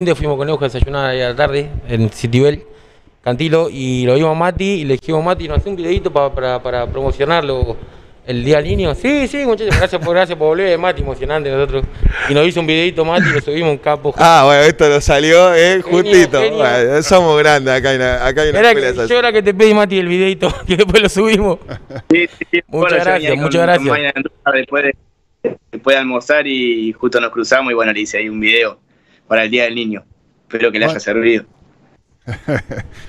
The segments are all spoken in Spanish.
fuimos con Eugenio a desayunar ahí a la tarde en Citibel, Cantilo, y lo vimos a Mati y le dijimos, Mati, nos hace un videito pa- para, para promocionarlo el día del niño. Sí, sí, muchachos, gracias por, gracias por volver, Mati, emocionante nosotros. Y nos hizo un videito Mati y lo subimos en capo. Ah, bueno, esto nos salió eh, Genio, justito. genio. Bueno, somos grandes acá hay una, acá hay una Era que, yo era que te pedí, Mati, el videito y después lo subimos. Sí, sí, sí. Muchas gracias, con- muchas gracias. Después de, después de almorzar y justo nos cruzamos y bueno, le hice ahí un video para el Día del Niño. Espero que le haya servido.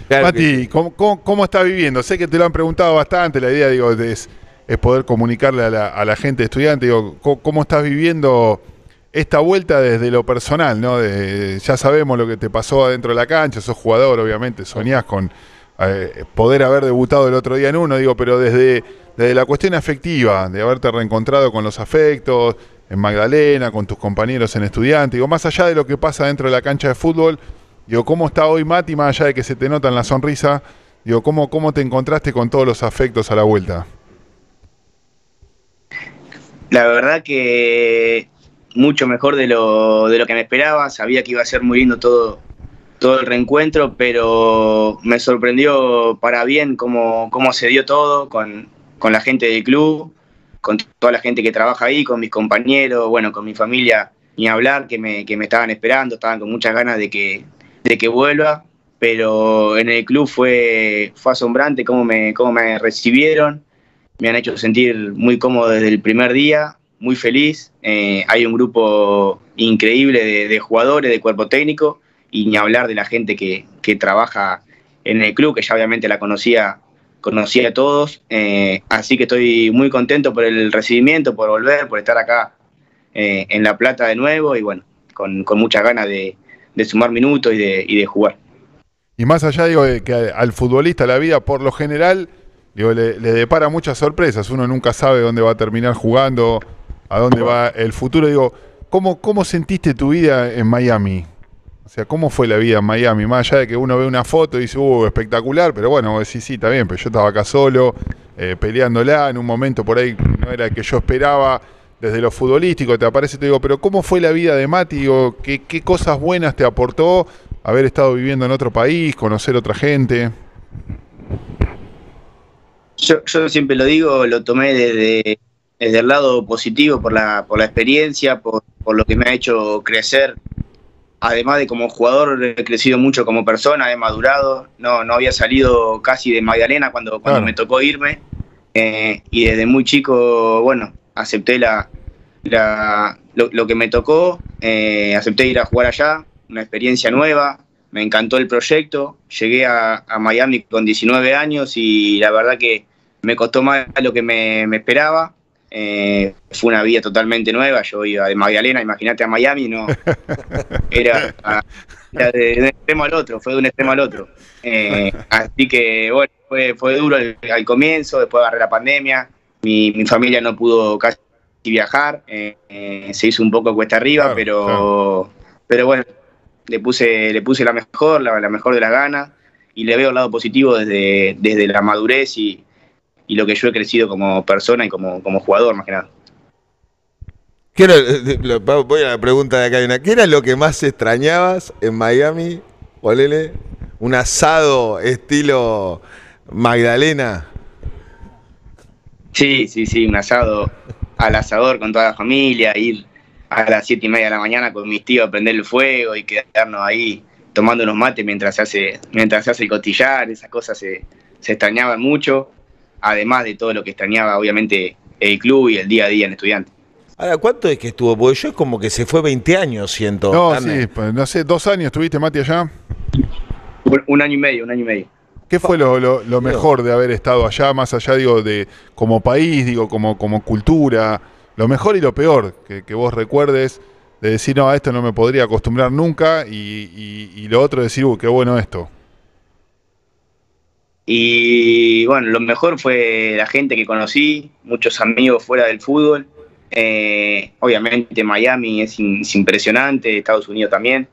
Claro Mati, ¿cómo, cómo, cómo está viviendo? Sé que te lo han preguntado bastante, la idea digo, es, es poder comunicarle a la, a la gente estudiante, digo, ¿cómo, cómo estás viviendo esta vuelta desde lo personal? ¿no? De- ya sabemos lo que te pasó adentro de la cancha, sos jugador, obviamente, soñás con eh, poder haber debutado el otro día en uno, digo, pero desde, desde la cuestión afectiva, de haberte reencontrado con los afectos, en Magdalena, con tus compañeros en estudiante, digo, más allá de lo que pasa dentro de la cancha de fútbol, Digo, ¿cómo está hoy Mati, más allá de que se te nota en la sonrisa? Digo, ¿cómo, cómo te encontraste con todos los afectos a la vuelta? La verdad que mucho mejor de lo, de lo que me esperaba. Sabía que iba a ser muy lindo todo, todo el reencuentro, pero me sorprendió para bien cómo, cómo se dio todo con, con la gente del club, con toda la gente que trabaja ahí, con mis compañeros, bueno, con mi familia, ni hablar, que me, que me estaban esperando, estaban con muchas ganas de que, de que vuelva. Pero en el club fue, fue asombrante cómo me, cómo me recibieron me han hecho sentir muy cómodo desde el primer día, muy feliz. Eh, hay un grupo increíble de, de jugadores, de cuerpo técnico, y ni hablar de la gente que, que trabaja en el club, que ya obviamente la conocía, conocía a todos. Eh, así que estoy muy contento por el recibimiento, por volver, por estar acá eh, en La Plata de nuevo, y bueno, con, muchas ganas de, sumar minutos y de, y de jugar. Y más allá, digo, de que al futbolista la vida, por lo general, le, le depara muchas sorpresas. Uno nunca sabe dónde va a terminar jugando, a dónde va el futuro. Digo, ¿cómo, cómo sentiste tu vida en Miami? O sea, ¿cómo fue la vida en Miami? Más allá de que uno ve una foto y dice, uh, espectacular, pero bueno, sí, sí, está bien, pero yo estaba acá solo, eh, peleándola, en un momento por ahí no era el que yo esperaba desde lo futbolístico, te aparece, te digo, pero ¿cómo fue la vida de Mati? Digo, ¿qué, cosas buenas te aportó haber estado viviendo en otro país, conocer otra gente? Yo, siempre lo digo, lo tomé desde, el lado positivo por la, por la experiencia, por lo que me ha hecho crecer. Además de como jugador, he crecido mucho como persona, he madurado. No, no había salido casi de Magdalena cuando, cuando me tocó irme. Eh, y desde muy chico, bueno, acepté la, la- lo, lo que me tocó, eh, acepté ir a jugar allá, una experiencia nueva, me encantó el proyecto, llegué a, a Miami con 19 años y la verdad que me costó más de lo que me, me esperaba. Eh, fue una vida totalmente nueva, yo iba de Magdalena, imagínate a Miami, no, era, era de, un extremo al otro, fue de un extremo al otro. Eh, así que bueno, fue, fue duro al, al comienzo, después agarré la pandemia, mi, mi familia no pudo casi viajar, eh, eh, se hizo un poco cuesta arriba, Claro, pero, claro. pero bueno, le puse, le puse la mejor, la, la mejor de las ganas, y le veo el lado positivo desde, desde la madurez y, y lo que yo he crecido como persona y como, como jugador, más que nada. ¿Qué era, eh, voy a la pregunta de acá. hay una. ¿Qué era lo que más extrañabas en Miami, Olele? ¿Un asado estilo Magdalena? Sí, sí, sí, un asado al asador con toda la familia, ir a las siete y media de la mañana con mis tíos a prender el fuego y quedarnos ahí tomando unos mates mientras se hace, mientras se hace el costillar, esas cosas se, se extrañaban mucho, además de todo lo que extrañaba obviamente el club y el día a día en estudiante. Ahora, ¿cuánto es que estuvo? Porque yo es como que se fue 20 años, siento. No, sí, pues, no sé, dos años tuviste, Mati, allá. Un, un año y medio, un año y medio. ¿Qué fue lo, lo- lo mejor de haber estado allá, más allá, digo, de como país, digo, como, como cultura? Lo mejor y lo peor que, que vos recuerdes de decir, no, a esto no me podría acostumbrar nunca, y, y- y lo otro decir, uy, qué bueno esto. Y bueno, lo mejor fue la gente que conocí, muchos amigos fuera del fútbol. Eh, obviamente Miami es, in- es impresionante, Estados Unidos también.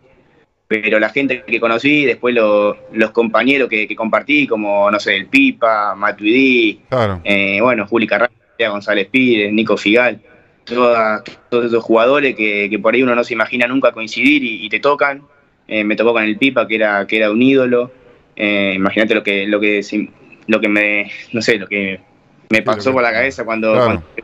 Pero la gente que conocí, después lo- los compañeros que, que compartí, como, no sé, el Pipa, Matuidi, Claro. eh, bueno, Juli Carrera, González Pires, Nico Figal, toda- todos esos jugadores que, que por ahí uno no se imagina nunca coincidir y, y te tocan. eh, me tocó con el Pipa, que era, que era un ídolo. Eh, Imagínate lo que, lo que lo que me, no sé, lo que me pasó por la cabeza cuando,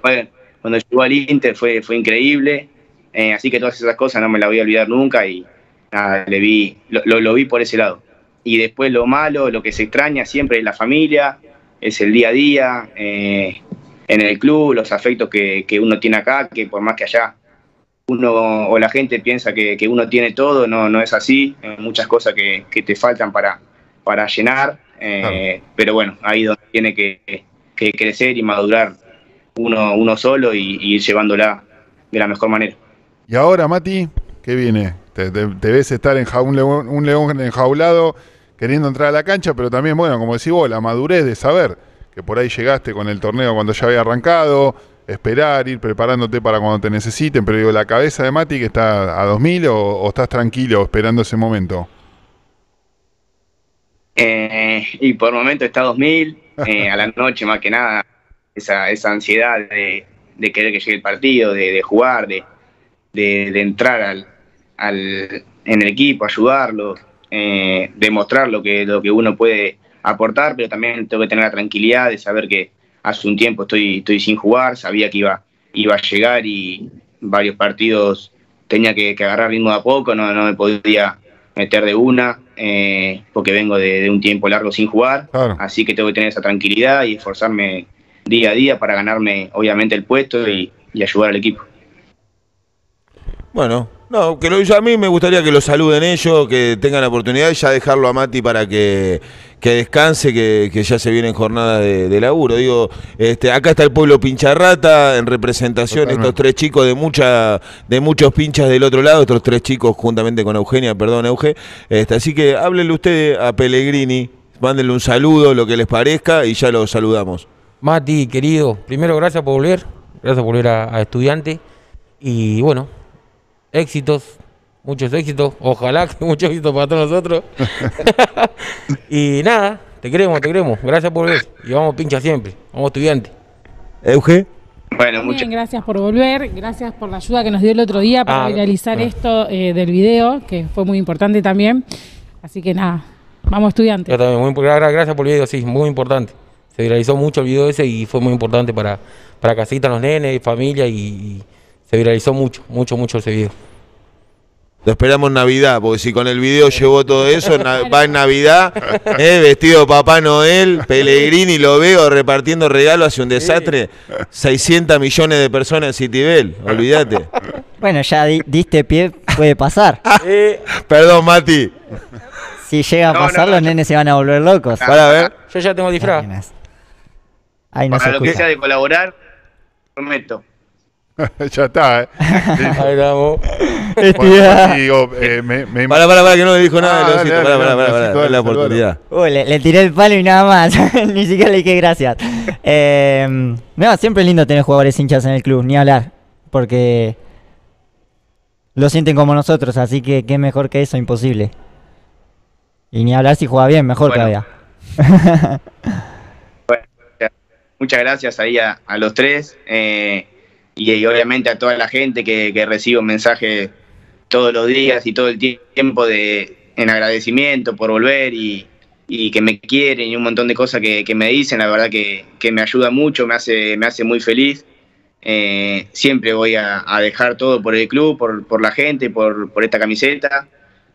cuando, cuando, llegó al Inter fue, fue increíble. Eh, así que todas esas cosas no me las voy a olvidar nunca y nada, le vi, lo, lo, vi por ese lado. Y después lo malo, lo que se extraña siempre es la familia, es el día a día, eh, en el club, los afectos que, que, uno tiene acá, que por más que allá uno o la gente piensa que, que uno tiene todo, no, no es así, hay muchas cosas que, que te faltan para, para llenar, eh, pero bueno, ahí donde tiene que, crecer y madurar uno, uno solo y, ir llevándola de la mejor manera. Y ahora, Mati, ¿qué viene? Te, ves estar en un, león, un león enjaulado queriendo entrar a la cancha, pero también, bueno, como decís vos, la madurez de saber que por ahí llegaste con el torneo cuando ya había arrancado, esperar, ir preparándote para cuando te necesiten, pero digo, la cabeza de Mati que está a 2000 o, o estás tranquilo esperando ese momento. Eh, y por el momento está 2000, eh, a la noche más que nada, esa, esa ansiedad de, querer que llegue el partido, de, jugar, de, de, entrar al, al, en el equipo, ayudarlo, eh, demostrar lo que, lo que uno puede aportar, pero también tengo que tener la tranquilidad de saber que hace un tiempo estoy, estoy sin jugar, sabía que iba, iba a llegar y varios partidos tenía que, agarrar ritmo de a poco, no, no me podía meter de una, eh, porque vengo de, un tiempo largo sin jugar, así que tengo que tener esa tranquilidad y esforzarme día a día para ganarme obviamente el puesto y, ayudar al equipo. Bueno, no, que lo, a mí me gustaría que lo saluden ellos, que tengan la oportunidad y ya dejarlo a Mati para que que descanse, que, ya se viene en jornada de, laburo. Digo, este, acá está el pueblo Pincharrata en representación, estos tres chicos de mucha, de muchos pinchas del otro lado, estos tres chicos juntamente con Eugenia, perdón Euge. Este, así que háblenle usted a Pellegrini, mándenle un saludo, lo que les parezca, y ya lo saludamos. Mati, querido, primero gracias por volver, gracias por volver a estudiante. Y bueno, éxitos, muchos éxitos, ojalá que muchos éxitos para todos nosotros. y nada, te queremos, te queremos. Gracias por ver. Y vamos pincha siempre, vamos estudiantes. Euge. Bueno, muchas gracias por volver, gracias por la ayuda que nos dio el otro día para ah, realizar ah. esto eh, del video, que fue muy importante también. Así que nada, vamos estudiantes. muy, gracias por el video, sí, muy importante. Se viralizó mucho el video ese y fue muy importante para, para casita, los nenes, familia y, y se viralizó mucho, mucho, mucho ese video. Lo esperamos en Navidad, porque si con el video llevó todo eso, va en Navidad, eh, vestido Papá Noel, Pellegrini, lo veo repartiendo regalos, hace un desastre. 600 millones de personas en Citibel, olvídate. Bueno, ya diste pie, puede pasar. Perdón, Mati. Si llega a pasar, los nenes se van a volver locos. Para ver. Yo ya tengo disfraz. Ahí no Para lo que sea de colaborar, prometo. ya está, ¿eh? Ahí vamos. digo, eh, me, me... Para, para, para, que no le dijo nada. Ah, para, para, para, para, la oportunidad. Uy, le, le, tiré el palo y nada más. ni siquiera le dije gracias. Eh, no, siempre es lindo tener jugadores hinchas en el club, ni hablar. Porque lo sienten como nosotros, así que qué mejor que eso, imposible. Y ni hablar si juega bien, mejor bueno. todavía. bueno, muchas gracias ahí a, a los tres. Eh, y, obviamente a toda la gente que, que recibo mensajes todos los días y todo el tiempo de, en agradecimiento por volver y, y que me quieren y un montón de cosas que, que me dicen, la verdad que, que, me ayuda mucho, me hace, me hace muy feliz. Eh, siempre voy a, dejar todo por el club, por, por la gente, por, por, esta camiseta,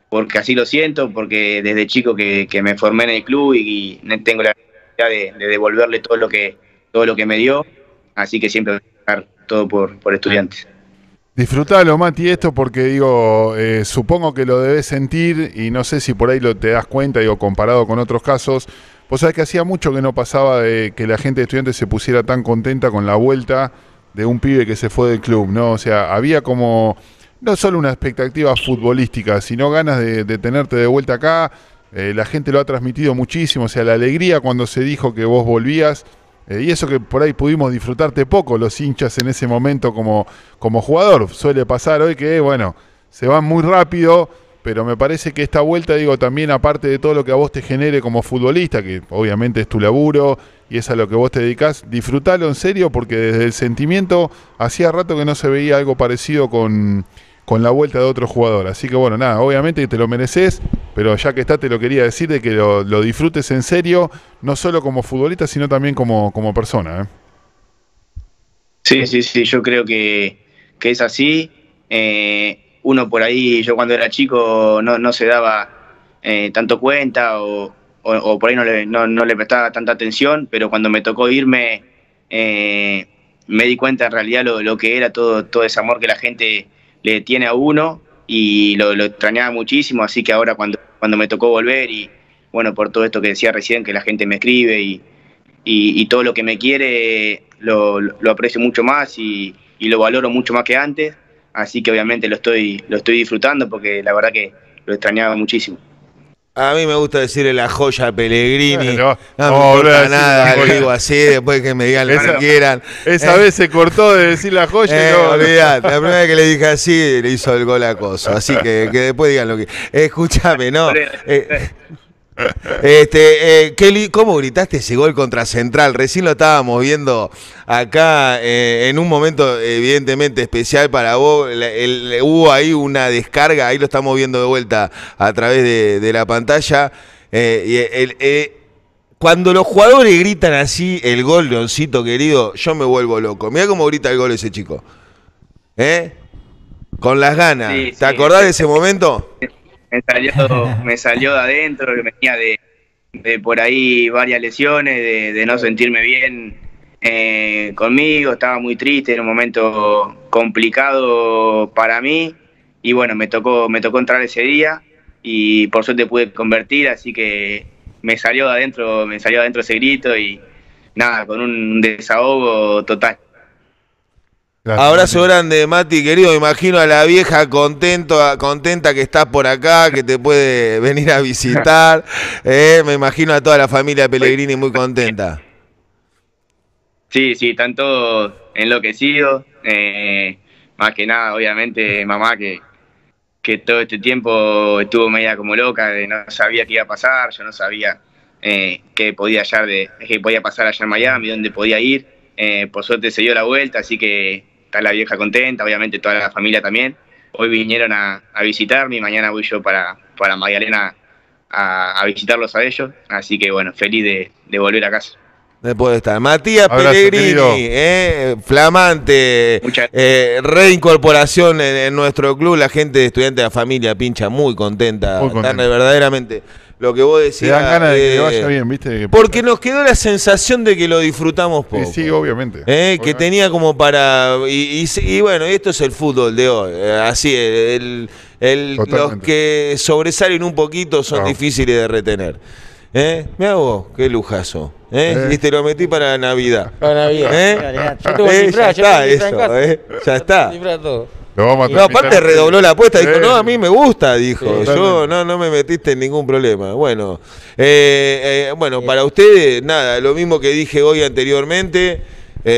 porque así lo siento, porque desde chico que, me formé en el club y, tengo la necesidad de, de, devolverle todo lo que todo lo que me dio, así que siempre voy a dejar todo por, por estudiantes. Disfrutalo, Mati, esto porque digo, eh, supongo que lo debes sentir y no sé si por ahí lo te das cuenta, digo, comparado con otros casos. Vos sabés que hacía mucho que no pasaba de que la gente de estudiantes se pusiera tan contenta con la vuelta de un pibe que se fue del club, ¿no? O sea, había como no solo una expectativa futbolística, sino ganas de, tenerte de vuelta acá. Eh, la gente lo ha transmitido muchísimo, o sea, la alegría cuando se dijo que vos volvías eh, y eso que por ahí pudimos disfrutarte poco los hinchas en ese momento como, como jugador. Suele pasar hoy que, bueno, se van muy rápido, pero me parece que esta vuelta, digo, también aparte de todo lo que a vos te genere como futbolista, que obviamente es tu laburo y es a lo que vos te dedicas, disfrutalo en serio porque desde el sentimiento hacía rato que no se veía algo parecido con, con la vuelta de otro jugador. Así que bueno, nada, obviamente que te lo mereces, pero ya que está te lo quería decir de que lo, disfrutes en serio, no solo como futbolista, sino también como, como persona. ¿eh? Sí, sí, sí, yo creo que, que es así. Eh, uno por ahí, yo cuando era chico no, no se daba eh, tanto cuenta o, o, o por ahí no le, no, no le prestaba tanta atención, pero cuando me tocó irme eh, me di cuenta en realidad lo, lo que era todo, todo ese amor que la gente le tiene a uno y lo, extrañaba muchísimo, así que ahora cuando, cuando me tocó volver y bueno, por todo esto que decía recién, que la gente me escribe y, y, y todo lo que me quiere lo, lo aprecio mucho más y, y, lo valoro mucho más que antes, así que obviamente lo estoy, lo estoy disfrutando porque la verdad que lo extrañaba muchísimo. A mí me gusta decirle la joya a Pellegrini. No, No, no, me no, importa no, nada, no, lo digo así, después que me digan lo Esa- que quieran. Esa Eh, vez se cortó de decir la joya y Eh, no- olvidate, la primera vez que le dije así, le hizo el gol a Coso. Así que, que después digan lo que. Escúchame, ¿no? Eh, este, eh, Kelly, ¿cómo gritaste ese gol contra Central? Recién lo estábamos viendo acá eh, en un momento evidentemente especial para vos. El- hubo ahí una descarga, ahí lo estamos viendo de vuelta a través de, de la pantalla. Eh, y el- cuando los jugadores gritan así el gol, Leoncito querido, yo me vuelvo loco. Mira cómo grita el gol ese chico. ¿Eh? Con las ganas. Sí, ¿Te sí. acordás de ese momento? me salió, me salió de adentro, que venía de, de por ahí varias lesiones, de, de no sentirme bien eh, conmigo, estaba muy triste, era un momento complicado para mí y bueno, me tocó, me tocó entrar ese día y por suerte pude convertir, así que me salió de adentro, me salió de adentro ese grito y nada, con un desahogo total. Gracias, Abrazo Mati. grande, Mati, querido. Me imagino a la vieja contento, contenta que estás por acá, que te puede venir a visitar. Eh, me imagino a toda la familia Pellegrini muy contenta. Sí, sí, están todos enloquecidos. eh, más que nada, obviamente, mamá que, que todo este tiempo estuvo media como loca, de no sabía qué iba a pasar, yo no sabía eh, qué podía hallar de, qué podía pasar allá en Miami, dónde podía ir. Eh, por suerte se dio la vuelta, así que está la vieja contenta, obviamente toda la familia también. Hoy vinieron a, a visitarme y mañana voy yo para, para Magdalena a, a visitarlos a ellos. Así que bueno, feliz de, de volver a casa. Después de estar. Matías Abrazo, Pellegrini, eh, flamante, eh, reincorporación en, en nuestro club. La gente de estudiantes de la familia pincha muy contenta. Muy contenta. Verdaderamente lo que vos decías. dan ganas de que eh, le vaya bien, ¿viste? Porque nos quedó la sensación de que lo disfrutamos Sí, poco. sí, obviamente. Eh, que Obviamente. tenía como para. Y, y- y bueno, esto es el fútbol de hoy. eh, así, el, el- los que sobresalen un poquito son No. difíciles de retener. ¿Eh? Mira vos, qué lujazo. ¿eh? Eh. Y te lo metí para Navidad. Para Navidad. ¿Eh? Yo tengo Eh, ya yo tengo está eso, casa. ¿eh? Ya está. Todo. Lo vamos a No, aparte redobló la apuesta, dijo, no, a mí me gusta, dijo, yo no, no me metiste en ningún problema. Bueno, eh, eh, bueno, para ustedes, nada, lo mismo que dije hoy anteriormente,